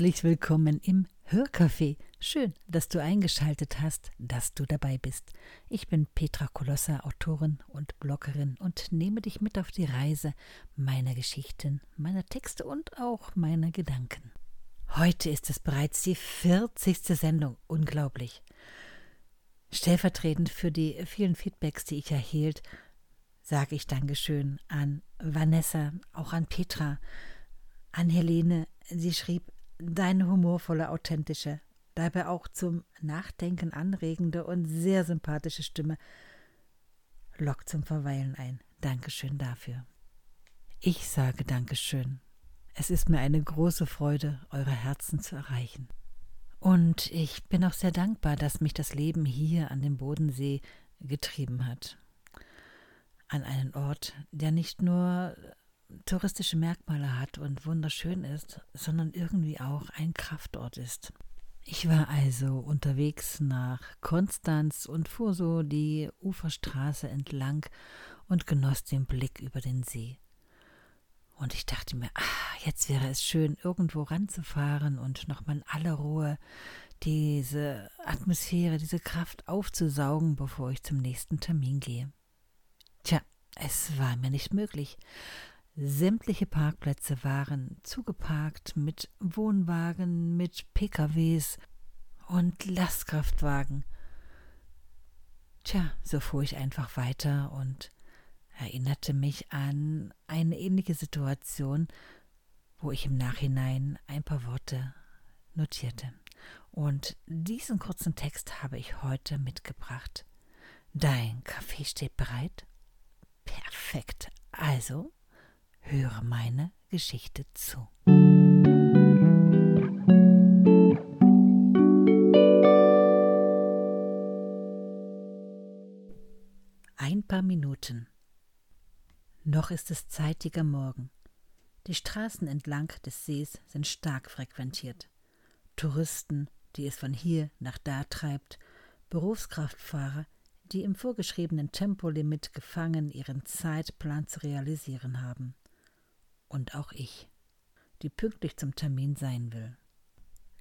willkommen im Hörcafé. Schön, dass du eingeschaltet hast, dass du dabei bist. Ich bin Petra Kolossa, Autorin und Bloggerin und nehme dich mit auf die Reise meiner Geschichten, meiner Texte und auch meiner Gedanken. Heute ist es bereits die 40. Sendung. Unglaublich. Stellvertretend für die vielen Feedbacks, die ich erhielt, sage ich Dankeschön an Vanessa, auch an Petra, an Helene. Sie schrieb, deine humorvolle, authentische, dabei auch zum Nachdenken anregende und sehr sympathische Stimme lockt zum Verweilen ein. Dankeschön dafür. Ich sage Dankeschön. Es ist mir eine große Freude, eure Herzen zu erreichen. Und ich bin auch sehr dankbar, dass mich das Leben hier an dem Bodensee getrieben hat. An einen Ort, der nicht nur touristische Merkmale hat und wunderschön ist, sondern irgendwie auch ein Kraftort ist. Ich war also unterwegs nach Konstanz und fuhr so die Uferstraße entlang und genoss den Blick über den See. Und ich dachte mir, ah, jetzt wäre es schön, irgendwo ranzufahren und nochmal in aller Ruhe diese Atmosphäre, diese Kraft aufzusaugen, bevor ich zum nächsten Termin gehe. Tja, es war mir nicht möglich. Sämtliche Parkplätze waren zugeparkt mit Wohnwagen, mit PKWs und Lastkraftwagen. Tja, so fuhr ich einfach weiter und erinnerte mich an eine ähnliche Situation, wo ich im Nachhinein ein paar Worte notierte. Und diesen kurzen Text habe ich heute mitgebracht. Dein Kaffee steht bereit? Perfekt. Also Höre meine Geschichte zu. Ein paar Minuten. Noch ist es zeitiger Morgen. Die Straßen entlang des Sees sind stark frequentiert. Touristen, die es von hier nach da treibt, Berufskraftfahrer, die im vorgeschriebenen Tempolimit gefangen ihren Zeitplan zu realisieren haben und auch ich, die pünktlich zum Termin sein will.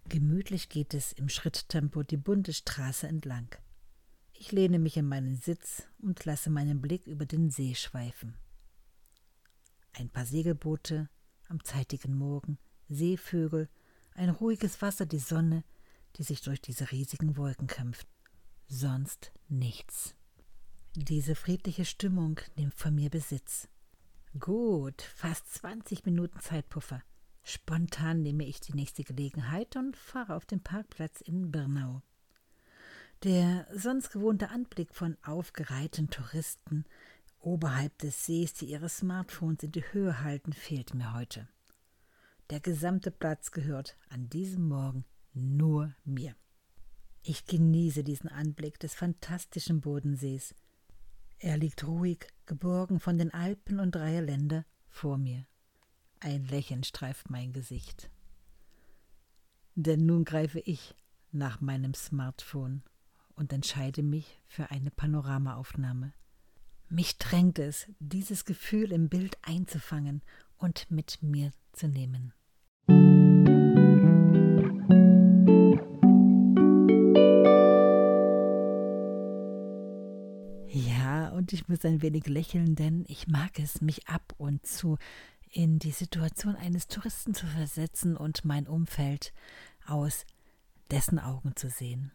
Gemütlich geht es im Schritttempo die bunte Straße entlang. Ich lehne mich in meinen Sitz und lasse meinen Blick über den See schweifen. Ein paar Segelboote am zeitigen Morgen, Seevögel, ein ruhiges Wasser, die Sonne, die sich durch diese riesigen Wolken kämpft. Sonst nichts. Diese friedliche Stimmung nimmt von mir Besitz. Gut, fast 20 Minuten Zeitpuffer. Spontan nehme ich die nächste Gelegenheit und fahre auf den Parkplatz in Birnau. Der sonst gewohnte Anblick von aufgereihten Touristen oberhalb des Sees, die ihre Smartphones in die Höhe halten, fehlt mir heute. Der gesamte Platz gehört an diesem Morgen nur mir. Ich genieße diesen Anblick des fantastischen Bodensees, er liegt ruhig, geborgen von den Alpen und dreier Länder vor mir. Ein Lächeln streift mein Gesicht. Denn nun greife ich nach meinem Smartphone und entscheide mich für eine Panoramaaufnahme. Mich drängt es, dieses Gefühl im Bild einzufangen und mit mir zu nehmen. Ich muss ein wenig lächeln, denn ich mag es, mich ab und zu in die Situation eines Touristen zu versetzen und mein Umfeld aus dessen Augen zu sehen.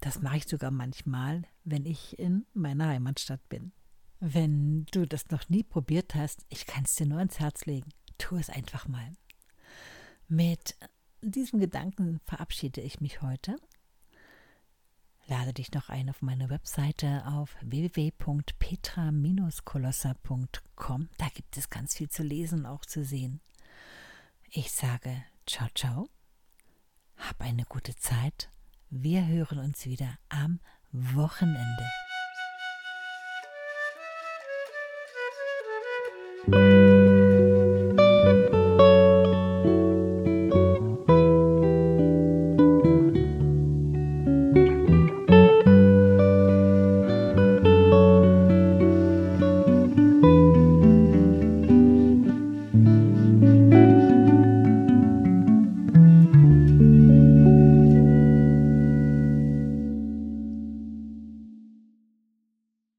Das mache ich sogar manchmal, wenn ich in meiner Heimatstadt bin. Wenn du das noch nie probiert hast, ich kann es dir nur ans Herz legen. Tu es einfach mal. Mit diesem Gedanken verabschiede ich mich heute lade dich noch ein auf meine Webseite auf www.petra-kolossa.com. Da gibt es ganz viel zu lesen und auch zu sehen. Ich sage ciao, ciao. Hab eine gute Zeit. Wir hören uns wieder am Wochenende.